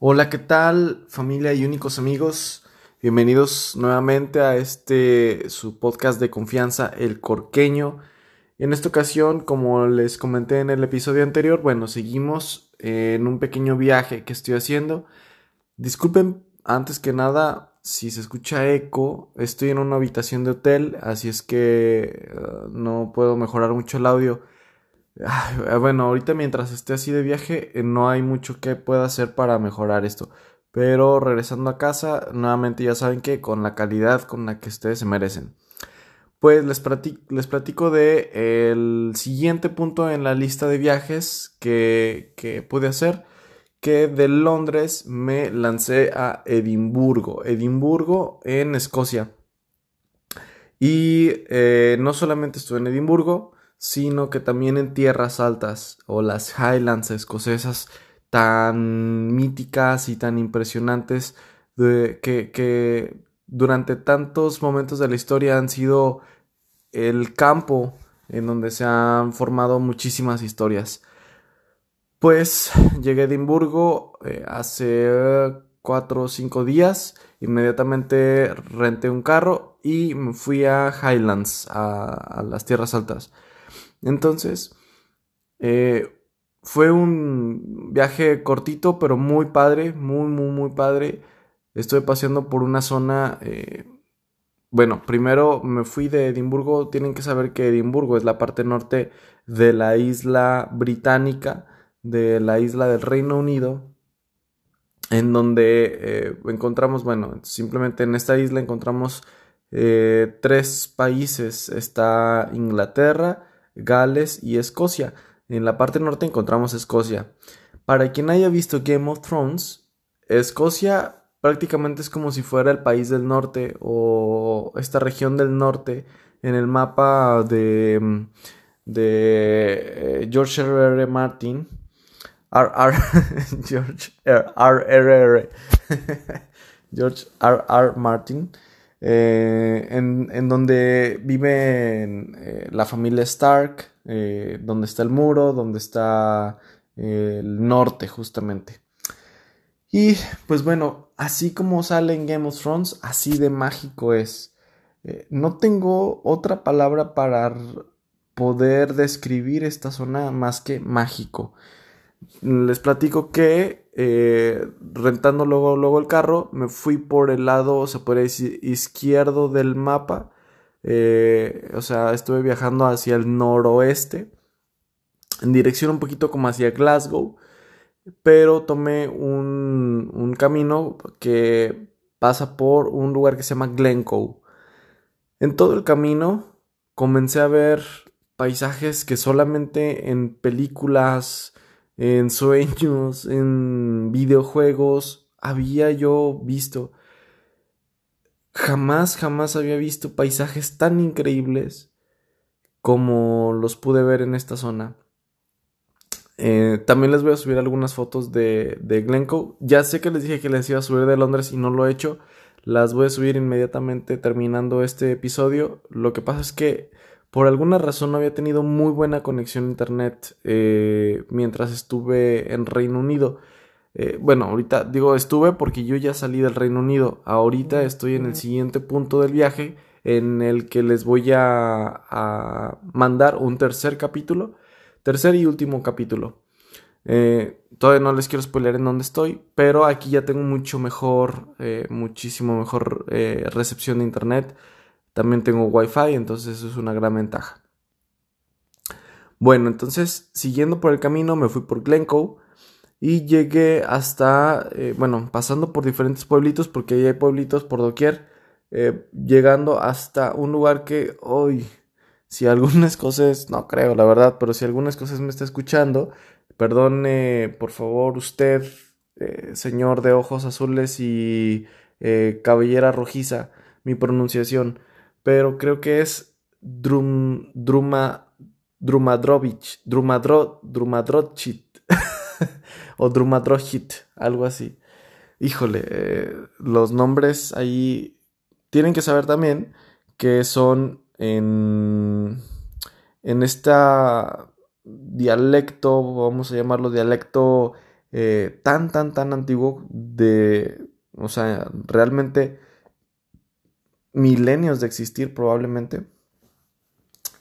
Hola, ¿qué tal familia y únicos amigos? Bienvenidos nuevamente a este su podcast de confianza, El Corqueño. En esta ocasión, como les comenté en el episodio anterior, bueno, seguimos en un pequeño viaje que estoy haciendo. Disculpen antes que nada si se escucha eco, estoy en una habitación de hotel, así es que uh, no puedo mejorar mucho el audio. Ay, bueno, ahorita mientras esté así de viaje, eh, no hay mucho que pueda hacer para mejorar esto. Pero regresando a casa, nuevamente ya saben que con la calidad con la que ustedes se merecen. Pues les platico, les de el siguiente punto en la lista de viajes que, que pude hacer. Que de Londres me lancé a Edimburgo. Edimburgo en Escocia. Y eh, no solamente estuve en Edimburgo, sino que también en tierras altas o las Highlands escocesas tan míticas y tan impresionantes de, que, que durante tantos momentos de la historia han sido el campo en donde se han formado muchísimas historias. Pues llegué a Edimburgo eh, hace cuatro o cinco días. Inmediatamente renté un carro y me fui a Highlands, a, a las tierras altas. Entonces, eh, fue un viaje cortito, pero muy padre, muy, muy, muy padre. Estuve paseando por una zona... Eh, bueno, primero me fui de Edimburgo. Tienen que saber que Edimburgo es la parte norte de la isla británica, de la isla del Reino Unido, en donde eh, encontramos, bueno, simplemente en esta isla encontramos tres países. Está Inglaterra, Gales y Escocia. En la parte norte encontramos Escocia. Para quien haya visto Game of Thrones, Escocia prácticamente es como si fuera el país del norte o esta región del norte en el mapa de, mm, eh, George R. R. Martin. R. R. George R. R. George R. R. Martin. Eh, en, donde vive eh, la familia Stark, eh, donde está el muro, donde está el norte justamente. Y pues bueno, así como sale en Game of Thrones, así de mágico es. no tengo otra palabra para poder describir esta zona más que mágico. Les platico que eh, rentando luego, el carro, me fui por el lado, se puede decir, izquierdo del mapa. Eh, o sea, estuve viajando hacia el noroeste, en dirección un poquito como hacia Glasgow, pero tomé un, un camino que pasa por un lugar que se llama Glencoe. En todo el camino comencé a ver paisajes que solamente en películas en sueños, en videojuegos, había yo visto. Jamás, jamás había visto paisajes tan increíbles como los pude ver en esta zona. Eh, también les voy a subir algunas fotos de, de Glencoe. Ya sé que les dije que les iba a subir de Londres y no lo he hecho. Las voy a subir inmediatamente terminando este episodio. Lo que pasa es que por alguna razón no había tenido muy buena conexión a internet eh, mientras estuve en Reino Unido. Eh, bueno, ahorita digo estuve porque yo ya salí del Reino Unido. Ahorita estoy en el siguiente punto del viaje en el que les voy a, mandar un tercer capítulo. Tercer y último capítulo. Eh, todavía no les quiero spoiler en dónde estoy, pero aquí ya tengo mucho mejor, muchísimo mejor recepción de internet. También tengo Wi-Fi, entonces eso es una gran ventaja. Bueno, entonces siguiendo por el camino me fui por Glencoe y llegué hasta, eh, bueno, pasando por diferentes pueblitos, porque ahí hay pueblitos por doquier, eh, llegando hasta un lugar que hoy, si algún escocés, no creo la verdad, pero si algún escocés me está escuchando, perdone por favor usted, eh, señor de ojos azules y cabellera rojiza, mi pronunciación pero creo que es Drum, Druma, Drumadrovich, Drumadro, Drumadrochit o Drumadrochit, algo así. Híjole, eh, los nombres ahí tienen que saber también que son en, en esta dialecto, vamos a llamarlo dialecto eh, tan, tan, tan antiguo de, o sea, realmente milenios de existir probablemente.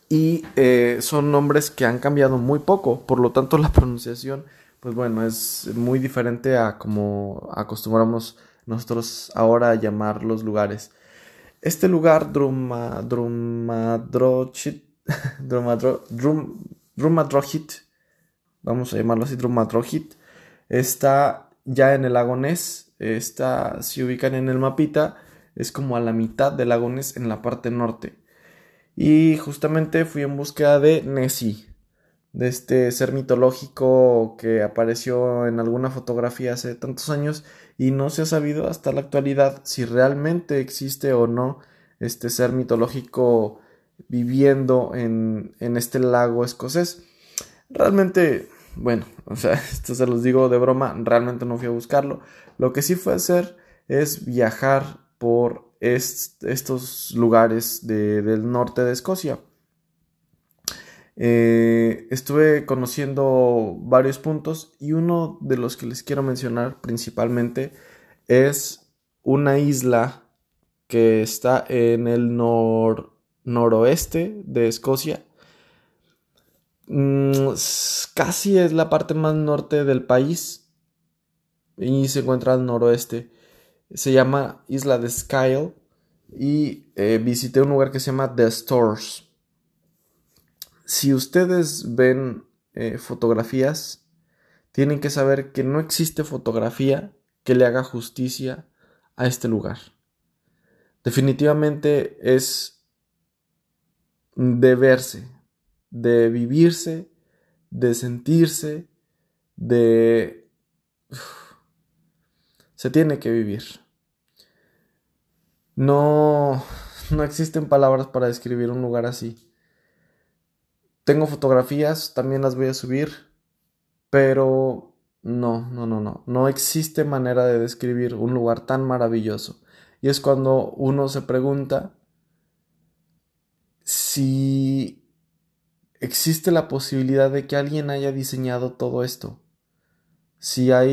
Y eh, son nombres que han cambiado muy poco, por lo tanto la pronunciación, pues bueno, es muy diferente a como acostumbramos nosotros ahora a llamar los lugares. Este lugar, Druma, Drumadrochit, Drumadrochit, vamos a llamarlo así, Drumadrochit, está ya en el lago está, si ubican en el mapita, es como a la mitad del lago Ness en la parte norte. Y justamente fui en búsqueda de Nessie, de este ser mitológico que apareció en alguna fotografía hace tantos años y no se ha sabido hasta la actualidad si realmente existe o no este ser mitológico viviendo en, en este lago escocés. Realmente, bueno, o sea, esto se los digo de broma, realmente no fui a buscarlo. Lo que sí fue hacer es viajar por estos lugares del norte de Escocia. Eh, estuve conociendo varios puntos y uno de los que les quiero mencionar principalmente es una isla que está en el noroeste de Escocia. Mm, casi es la parte más norte del país y se encuentra al noroeste se llama Isla de Skyle y eh, visité un lugar que se llama The Stores. Si ustedes ven eh, fotografías, tienen que saber que no existe fotografía que le haga justicia a este lugar. Definitivamente es de verse, de vivirse, de sentirse, de... Se tiene que vivir. No, no existen palabras para describir un lugar así. Tengo fotografías, también las voy a subir, pero no, no, no, no. No existe manera de describir un lugar tan maravilloso. Y es cuando uno se pregunta si existe la posibilidad de que alguien haya diseñado todo esto si hay,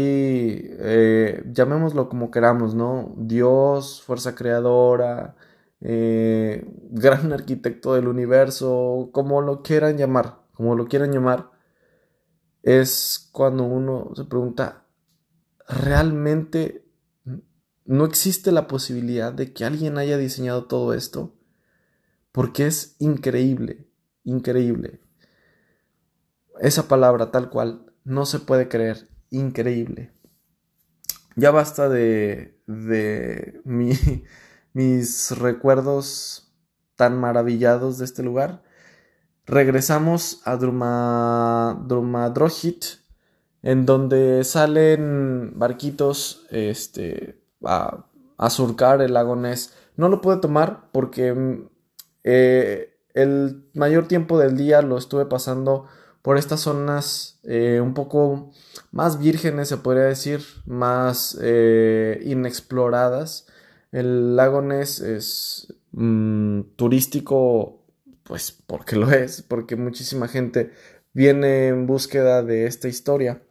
eh, llamémoslo como queramos, ¿no? Dios, fuerza creadora, eh, gran arquitecto del universo, como lo quieran llamar, como lo quieran llamar, es cuando uno se pregunta, ¿realmente no existe la posibilidad de que alguien haya diseñado todo esto? Porque es increíble, increíble. Esa palabra tal cual no se puede creer increíble. Ya basta de, de mis recuerdos tan maravillados de este lugar. Regresamos a Druma, Drumadrohit, en donde salen barquitos este, a, a surcar el lago Ness. No lo pude tomar porque eh, el mayor tiempo del día lo estuve pasando por estas zonas eh, un poco más vírgenes, se podría decir, más eh, inexploradas. El lago Ness es mm, turístico, pues porque lo es, porque muchísima gente viene en búsqueda de esta historia.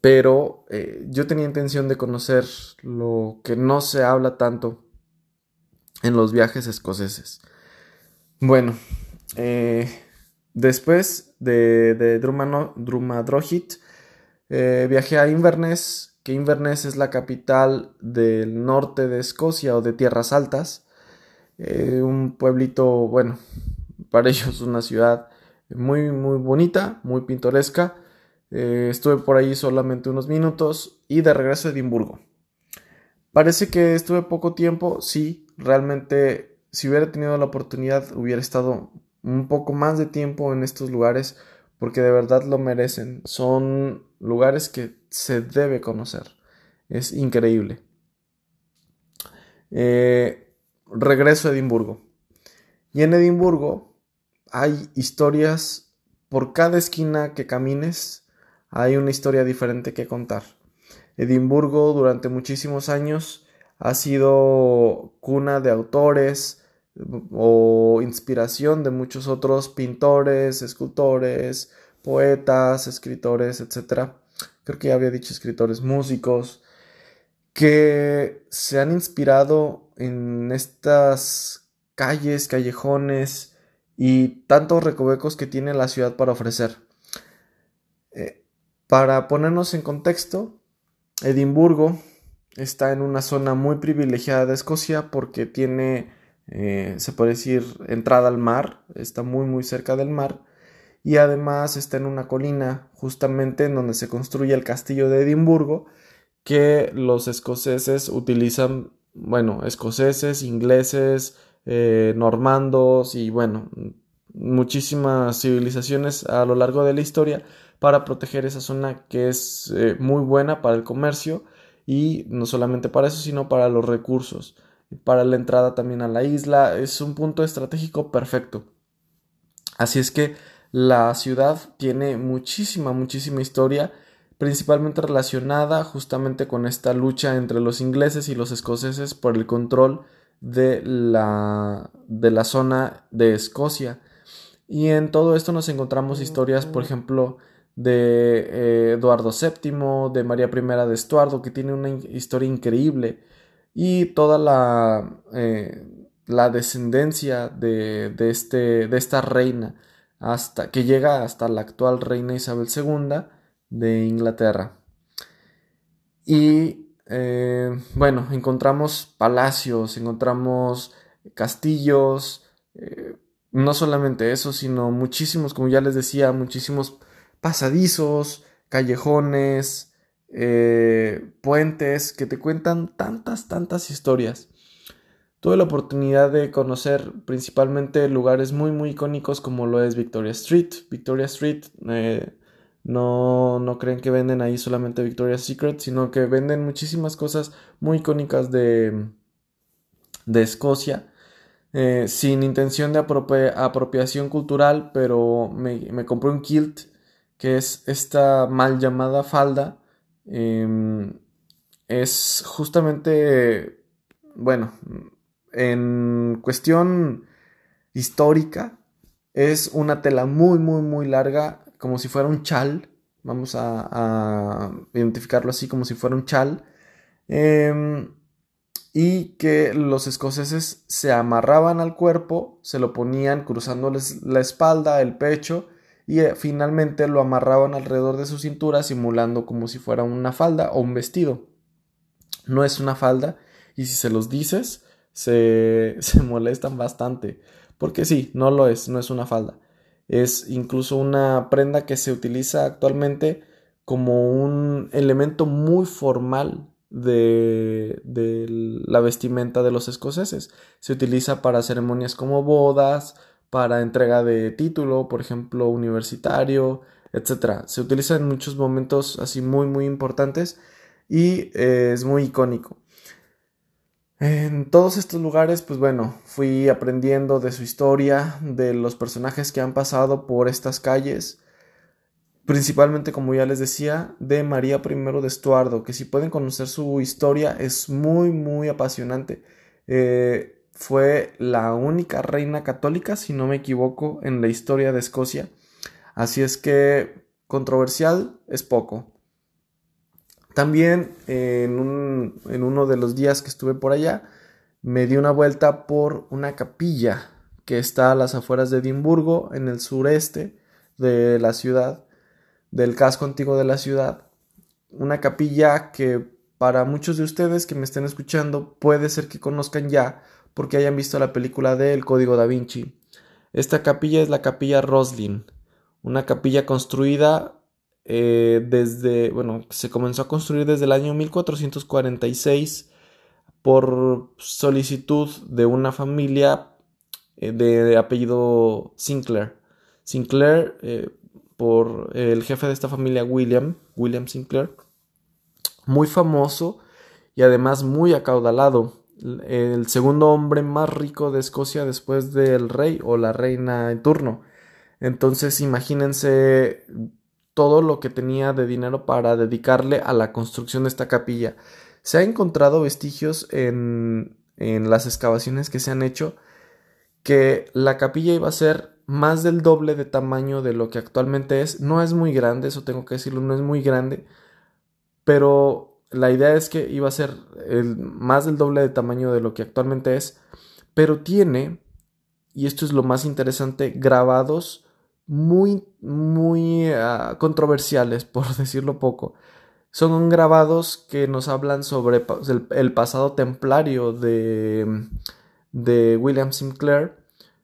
Pero eh, yo tenía intención de conocer lo que no se habla tanto en los viajes escoceses. Bueno, eh, Después de, de eh, viajé a Inverness, que Inverness es la capital del norte de Escocia o de Tierras Altas. Eh, un pueblito, bueno, para ellos una ciudad muy, muy bonita, muy pintoresca. Eh, estuve por ahí solamente unos minutos y de regreso a Edimburgo. Parece que estuve poco tiempo, sí, realmente si hubiera tenido la oportunidad hubiera estado un poco más de tiempo en estos lugares porque de verdad lo merecen. Son lugares que se debe conocer. Es increíble. Eh, regreso a Edimburgo. Y en Edimburgo hay historias, por cada esquina que camines, hay una historia diferente que contar. Edimburgo durante muchísimos años ha sido cuna de autores, o inspiración de muchos otros pintores, escultores, poetas, escritores, etc. creo que ya había dicho escritores, músicos, que se han inspirado en estas calles, callejones y tantos recovecos que tiene la ciudad para ofrecer. Eh, para ponernos en contexto, Edimburgo está en una zona muy privilegiada de Escocia porque tiene, eh, se puede decir, entrada al mar, está muy muy cerca del mar y además está en una colina justamente en donde se construye el castillo de Edimburgo que los escoceses utilizan, bueno, escoceses, ingleses, eh, normandos y bueno, muchísimas civilizaciones a lo largo de la historia para proteger esa zona que es eh, muy buena para el comercio y no solamente para eso, sino para los recursos, para la entrada también a la isla, es un punto estratégico perfecto. Así es que la ciudad tiene muchísima, muchísima historia, principalmente relacionada justamente con esta lucha entre los ingleses y los escoceses por el control de la, de la zona de Escocia. Y en todo esto nos encontramos historias, por ejemplo, de eh, Eduardo VII, de María I de Estuardo, que tiene una historia increíble, y toda la, eh, la descendencia de, de, este, de esta reina, hasta, que llega hasta la actual reina Isabel II de Inglaterra. Y eh, bueno, encontramos palacios, encontramos castillos, no solamente eso, sino muchísimos, como ya les decía, muchísimos pasadizos, callejones, eh, puentes que te cuentan tantas, tantas historias. Tuve la oportunidad de conocer principalmente lugares muy, muy icónicos como lo es Victoria Street. Victoria Street, eh, no, no creen que venden ahí solamente Victoria's Secret, sino que venden muchísimas cosas muy icónicas de, de Escocia. Eh, sin intención de apropiación cultural, pero me, me compré un kilt que es esta mal llamada falda, em, es justamente, bueno, en cuestión histórica, es una tela muy, muy, muy larga, como si fuera un chal, vamos a, identificarlo así, como si fuera un chal, em, y que los escoceses se amarraban al cuerpo, se lo ponían cruzándoles la espalda, el pecho, y eh, finalmente lo amarraban alrededor de su cintura simulando como si fuera una falda o un vestido. No es una falda y si se los dices se, se molestan bastante porque sí, no lo es, no es una falda. Es incluso una prenda que se utiliza actualmente como un elemento muy formal de, de, la vestimenta de los escoceses. Se utiliza para ceremonias como bodas, para entrega de título, por ejemplo, universitario, etc. Se utiliza en muchos momentos así muy, muy importantes y eh, es muy icónico. En todos estos lugares, pues bueno, fui aprendiendo de su historia, de los personajes que han pasado por estas calles, principalmente, como ya les decía, de María I de Estuardo, que si pueden conocer su historia es muy, muy apasionante. Eh, fue la única reina católica, si no me equivoco, en la historia de Escocia. Así es que controversial es poco. También en, uno de los días que estuve por allá, me di una vuelta por una capilla que está a las afueras de Edimburgo, en el sureste de la ciudad, del casco antiguo de la ciudad. Una capilla que para muchos de ustedes que me estén escuchando puede ser que conozcan ya porque hayan visto la película de El Código da Vinci. Esta capilla es la capilla Roslin, una capilla construida eh, desde, bueno, se comenzó a construir desde el año 1446 por solicitud de una familia eh, de, apellido Sinclair. Sinclair, eh, por el jefe de esta familia, William, William Sinclair, muy famoso y además muy acaudalado el segundo hombre más rico de Escocia después del rey o la reina en turno. Entonces imagínense todo lo que tenía de dinero para dedicarle a la construcción de esta capilla. Se ha encontrado vestigios en, en las excavaciones que se han hecho que la capilla iba a ser más del doble de tamaño de lo que actualmente es. No es muy grande, eso tengo que decirlo, no es muy grande, pero la idea es que iba a ser el, más del doble de tamaño de lo que actualmente es, pero tiene, y esto es lo más interesante, grabados muy, muy ah, controversiales, por decirlo poco. Son grabados que nos hablan sobre el, pasado templario de, de William Sinclair,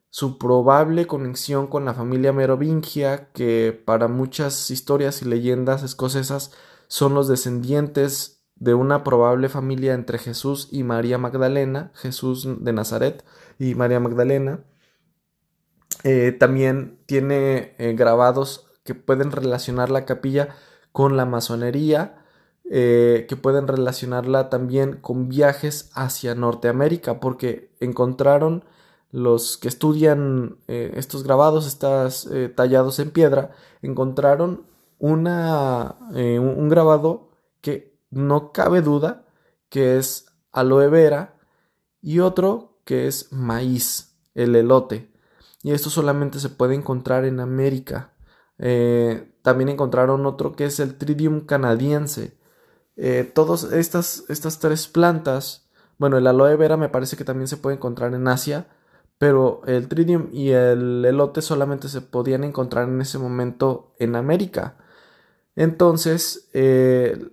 su probable conexión con la familia merovingia, que para muchas historias y leyendas escocesas son los descendientes de una probable familia entre Jesús y María Magdalena, Jesús de Nazaret y María Magdalena. Eh, también tiene eh, grabados que pueden relacionar la capilla con la masonería, eh, que pueden relacionarla también con viajes hacia Norteamérica, porque encontraron los que estudian estos grabados, estos tallados en piedra, encontraron una, un grabado que no cabe duda que es aloe vera y otro que es maíz, el elote y esto solamente se puede encontrar en América. Eh, también encontraron otro que es el Tridium canadiense. Eh, todas estas, estas tres plantas, bueno, el aloe vera me parece que también se puede encontrar en Asia, pero el Tridium y el elote solamente se podían encontrar en ese momento en América. Entonces, eh,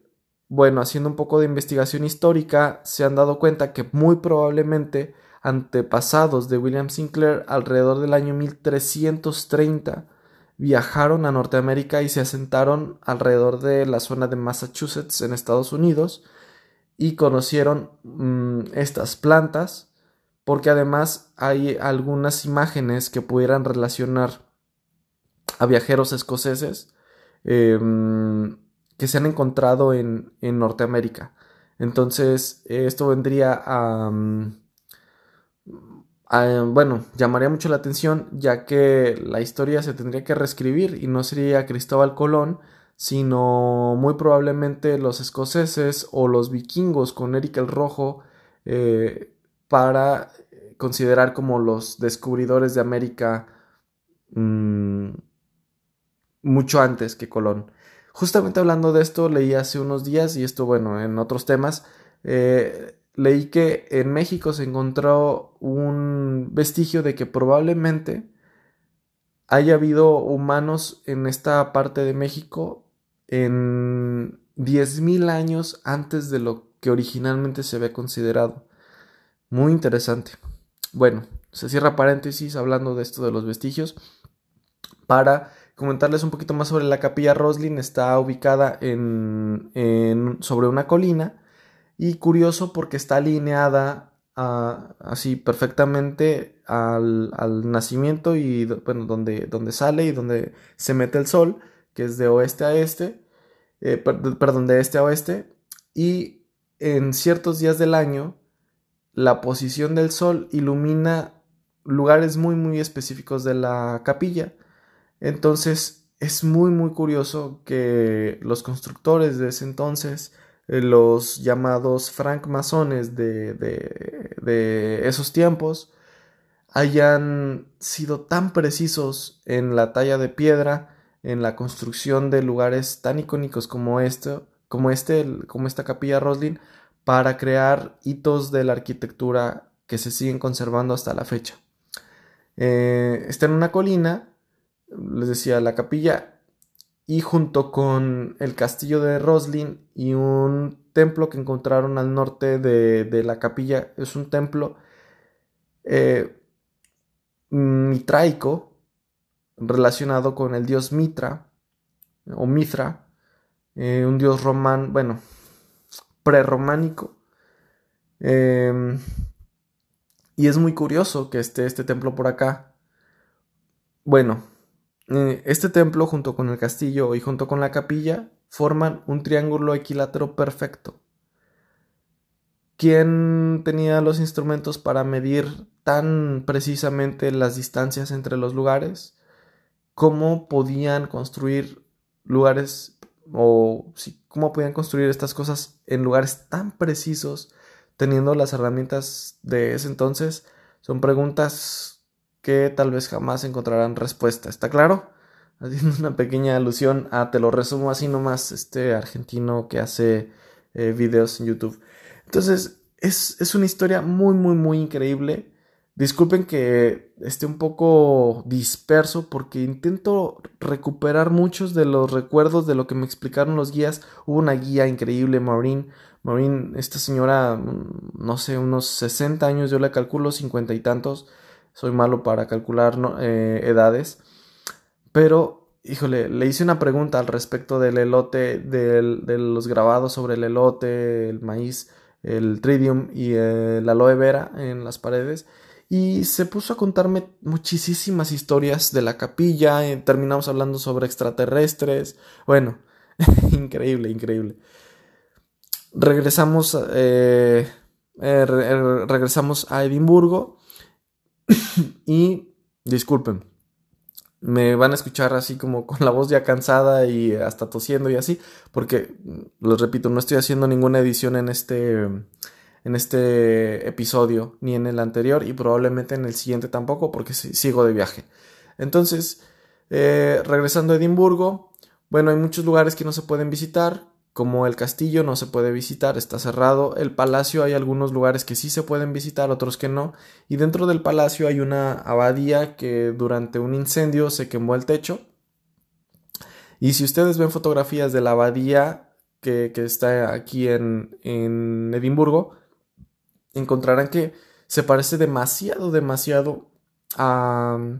bueno, haciendo un poco de investigación histórica, se han dado cuenta que muy probablemente antepasados de William Sinclair alrededor del año 1330 viajaron a Norteamérica y se asentaron alrededor de la zona de Massachusetts en Estados Unidos y conocieron mm, estas plantas porque además hay algunas imágenes que pudieran relacionar a viajeros escoceses em, que se han encontrado en, en Norteamérica. Entonces, esto vendría a, mm, Ah, bueno, llamaría mucho la atención ya que la historia se tendría que reescribir y no sería Cristóbal Colón, sino muy probablemente los escoceses o los vikingos con Eric el Rojo eh, para considerar como los descubridores de América mm, mucho antes que Colón. Justamente hablando de esto, leí hace unos días, y esto bueno, en otros temas, eh, leí que en México se encontró un vestigio de que probablemente haya habido humanos en esta parte de México en 10.000 años antes de lo que originalmente se había considerado. Muy interesante. Bueno, se cierra paréntesis hablando de esto de los vestigios para comentarles un poquito más sobre la capilla Roslin. Está ubicada en, sobre una colina y curioso porque está alineada así perfectamente al, nacimiento y bueno, donde, donde sale y donde se mete el sol, que es de oeste a este, eh, perdón, de este a oeste, y en ciertos días del año la posición del sol ilumina lugares muy muy específicos de la capilla. Entonces es muy muy curioso que los constructores de ese entonces eh, los llamados francmasones de, de, de esos tiempos hayan sido tan precisos en la talla de piedra, en la construcción de lugares tan icónicos como este, como, este, como esta capilla Roslin, para crear hitos de la arquitectura que se siguen conservando hasta la fecha. Eh, está en una colina, les decía, la capilla y junto con el castillo de Roslin y un templo que encontraron al norte de, la capilla, es un templo eh, mitraico relacionado con el dios Mitra o Mitra, eh, un dios román, bueno, prerrománico. Em, y es muy curioso que esté este templo por acá. Bueno, eh, este templo junto con el castillo y junto con la capilla forman un triángulo equilátero perfecto. ¿Quién tenía los instrumentos para medir tan precisamente las distancias entre los lugares? ¿Cómo podían construir lugares o cómo podían construir estas cosas en lugares tan precisos teniendo las herramientas de ese entonces? Son preguntas que tal vez jamás encontrarán respuesta. ¿Está claro? Haciendo una pequeña alusión a, te lo resumo así nomás, este argentino que hace eh, videos en YouTube. Entonces, es, es una historia muy, muy, muy increíble. Disculpen que esté un poco disperso porque intento recuperar muchos de los recuerdos de lo que me explicaron los guías. Hubo una guía increíble, Maureen. Maureen, esta señora, mm, no sé, unos 60 años, yo le calculo 50 y tantos. Soy malo para calcular eh, edades. Pero, híjole, le hice una pregunta al respecto del elote, de los grabados sobre el elote, el maíz, el tridium y el aloe vera en las paredes y se puso a contarme muchísimas historias de la capilla, eh, terminamos hablando sobre extraterrestres, bueno, increíble, increíble. Regresamos, eh, regresamos a Edimburgo y disculpen, me van a escuchar así como con la voz ya cansada y hasta tosiendo y así, porque, les repito, no estoy haciendo ninguna edición en este en este episodio ni en el anterior y probablemente en el siguiente tampoco porque sigo de viaje. Entonces, eh, regresando a Edimburgo, bueno, hay muchos lugares que no se pueden visitar, como el castillo no se puede visitar, está cerrado, el palacio hay algunos lugares que sí se pueden visitar, otros que no, y dentro del palacio hay una abadía que durante un incendio se quemó el techo. Y si ustedes ven fotografías de la abadía que, está aquí en, en Edimburgo, encontrarán que se parece demasiado, demasiado a...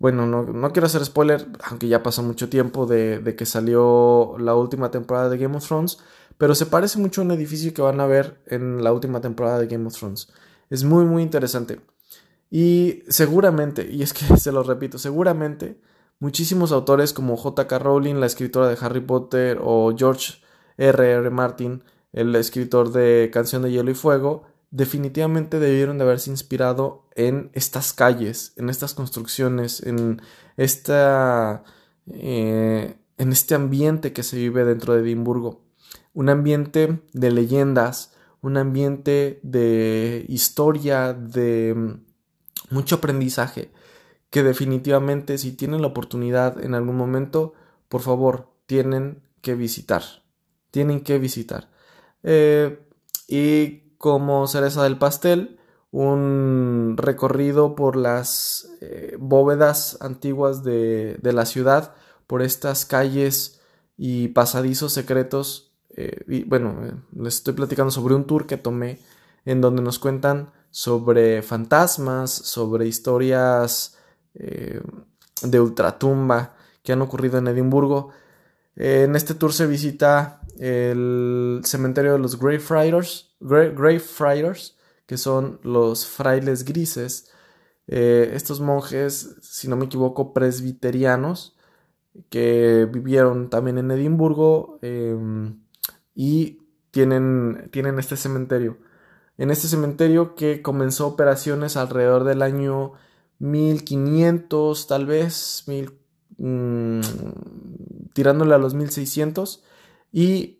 Bueno, no, quiero hacer spoiler, aunque ya pasó mucho tiempo de, que salió la última temporada de Game of Thrones, pero se parece mucho a un edificio que van a ver en la última temporada de Game of Thrones. Es muy, muy interesante. Y seguramente, y es que se lo repito, seguramente muchísimos autores como J.K. Rowling, la escritora de Harry Potter, o George R.R. R. Martin, el escritor de Canción de Hielo y Fuego, definitivamente debieron de haberse inspirado en estas calles, en estas construcciones, en esta... Eh, en este ambiente que se vive dentro de Edimburgo. Un ambiente de leyendas, un ambiente de historia, de mm, mucho aprendizaje, que definitivamente si tienen la oportunidad en algún momento, por favor, tienen que visitar. Tienen que visitar. Eh, y como cereza del pastel, un recorrido por las eh, bóvedas antiguas de, la ciudad, por estas calles y pasadizos secretos. Eh, y bueno, les estoy platicando sobre un tour que tomé en donde nos cuentan sobre fantasmas, sobre historias de ultratumba que han ocurrido en Edimburgo. en este tour se visita el cementerio de los Greyfriars, Greyfriars que son los frailes grises. Eh, estos monjes, si no me equivoco, presbiterianos, que vivieron también en Edimburgo em, y tienen, tienen este cementerio. En este cementerio que comenzó operaciones alrededor del año 1500, tal vez, mil, mm, tirándole a los 1600 y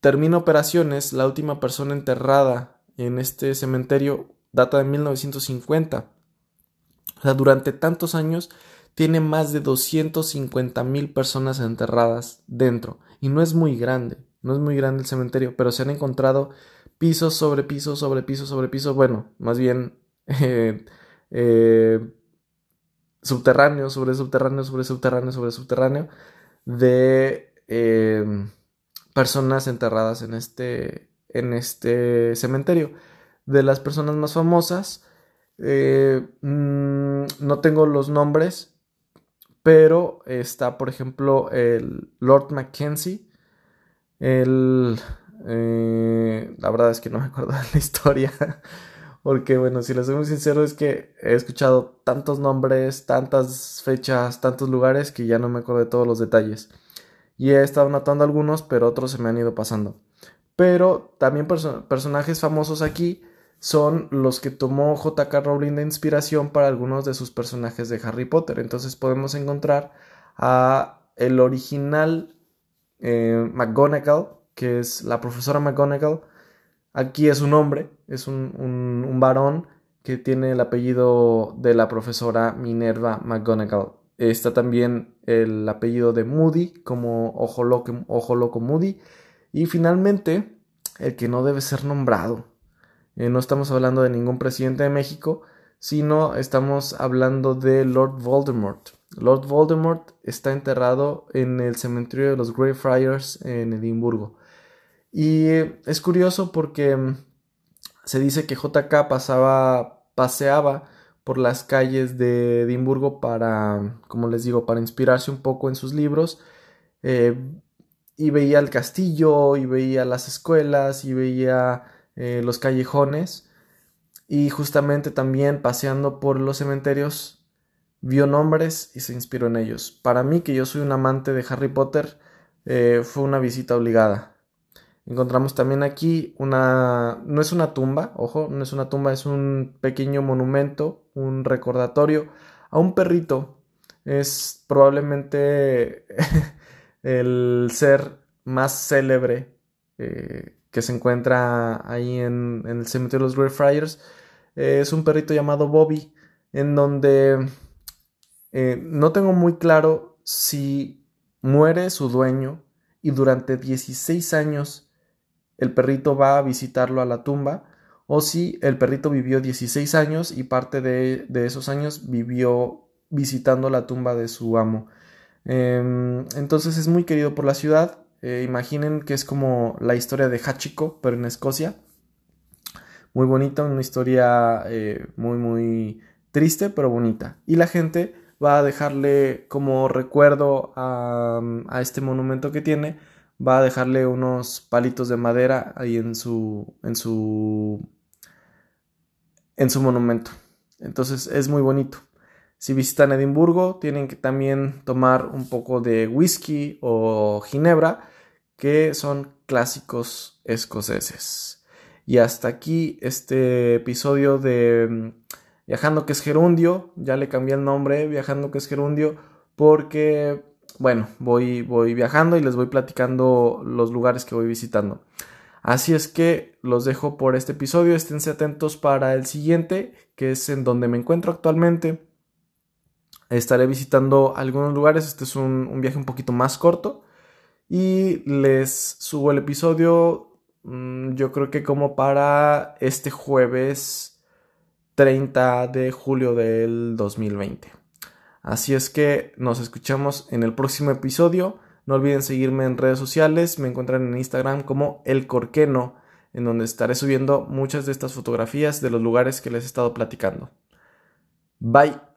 termina operaciones, la última persona enterrada en este cementerio data de 1950. O sea, durante tantos años tiene más de 250 mil personas enterradas dentro. Y no es muy grande, no es muy grande el cementerio, pero se han encontrado pisos sobre pisos sobre pisos sobre pisos, bueno, más bien eh, eh, subterráneo sobre subterráneo sobre subterráneo sobre subterráneo de Em, personas enterradas en este, en este cementerio. De las personas más famosas, eh, mm, no tengo los nombres, pero está, por ejemplo, el Lord Mackenzie, el... Eh, la verdad es que no me acuerdo de la historia. Porque, bueno, si les soy muy sincero, es que he escuchado tantos nombres, tantas fechas, tantos lugares que ya no me acuerdo de todos los detalles y he estado notando algunos, pero otros se me han ido pasando. Pero también personajes famosos aquí son los que tomó JK Rowling de inspiración para algunos de sus personajes de Harry Potter. Entonces podemos encontrar a el original eh, McGonagall, que es la profesora McGonagall. Aquí es un hombre, es un, un, varón que tiene el apellido de la profesora Minerva McGonagall. Está también el apellido de Moody como Ojo Loco, Ojo Loco Moody. Y finalmente, el que no debe ser nombrado. Eh, no estamos hablando de ningún presidente de México, sino estamos hablando de Lord Voldemort. Lord Voldemort está enterrado en el cementerio de los Greyfriars en Edimburgo. Y es curioso porque mm, se dice que JK pasaba, paseaba por las calles de Edimburgo para, como les digo, para inspirarse un poco en sus libros. Eh, y veía el castillo, y veía las escuelas, y veía eh, los callejones. Y justamente también paseando por los cementerios, vio nombres y se inspiró en ellos. Para mí, que yo soy un amante de Harry Potter, eh, fue una visita obligada. Encontramos también aquí una, no es una tumba, ojo, no es una tumba, es un pequeño monumento, un recordatorio a un perrito. Es probablemente el ser más célebre eh, que se encuentra ahí en, el cementerio de los Greyfriars. Eh, es un perrito llamado Bobby, en donde eh, no tengo muy claro si muere su dueño y durante 16 años el perrito va a visitarlo a la tumba, o si el perrito vivió 16 años y parte de, esos años vivió visitando la tumba de su amo. Em, entonces es muy querido por la ciudad. Eh, imaginen que es como la historia de Hachiko, pero en Escocia. Muy bonita, una historia eh, muy, muy triste, pero bonita. Y la gente va a dejarle como recuerdo a, a este monumento que tiene va a dejarle unos palitos de madera ahí en su en su en su monumento. Entonces es muy bonito. Si visitan Edimburgo, tienen que también tomar un poco de whisky o ginebra, que son clásicos escoceses. Y hasta aquí este episodio de mm, Viajando que es Gerundio. Ya le cambié el nombre, Viajando que es Gerundio, porque bueno, voy, voy viajando y les voy platicando los lugares que voy visitando. Así es que los dejo por este episodio, esténse atentos para el siguiente, que es en donde me encuentro actualmente. Estaré visitando algunos lugares, este es un, viaje un poquito más corto y les subo el episodio mm, yo creo que como para este jueves 30 de julio del 2020. Así es que nos escuchamos en el próximo episodio. No olviden seguirme en redes sociales. Me encuentran en Instagram como El Corqueno, en donde estaré subiendo muchas de estas fotografías de los lugares que les he estado platicando. Bye.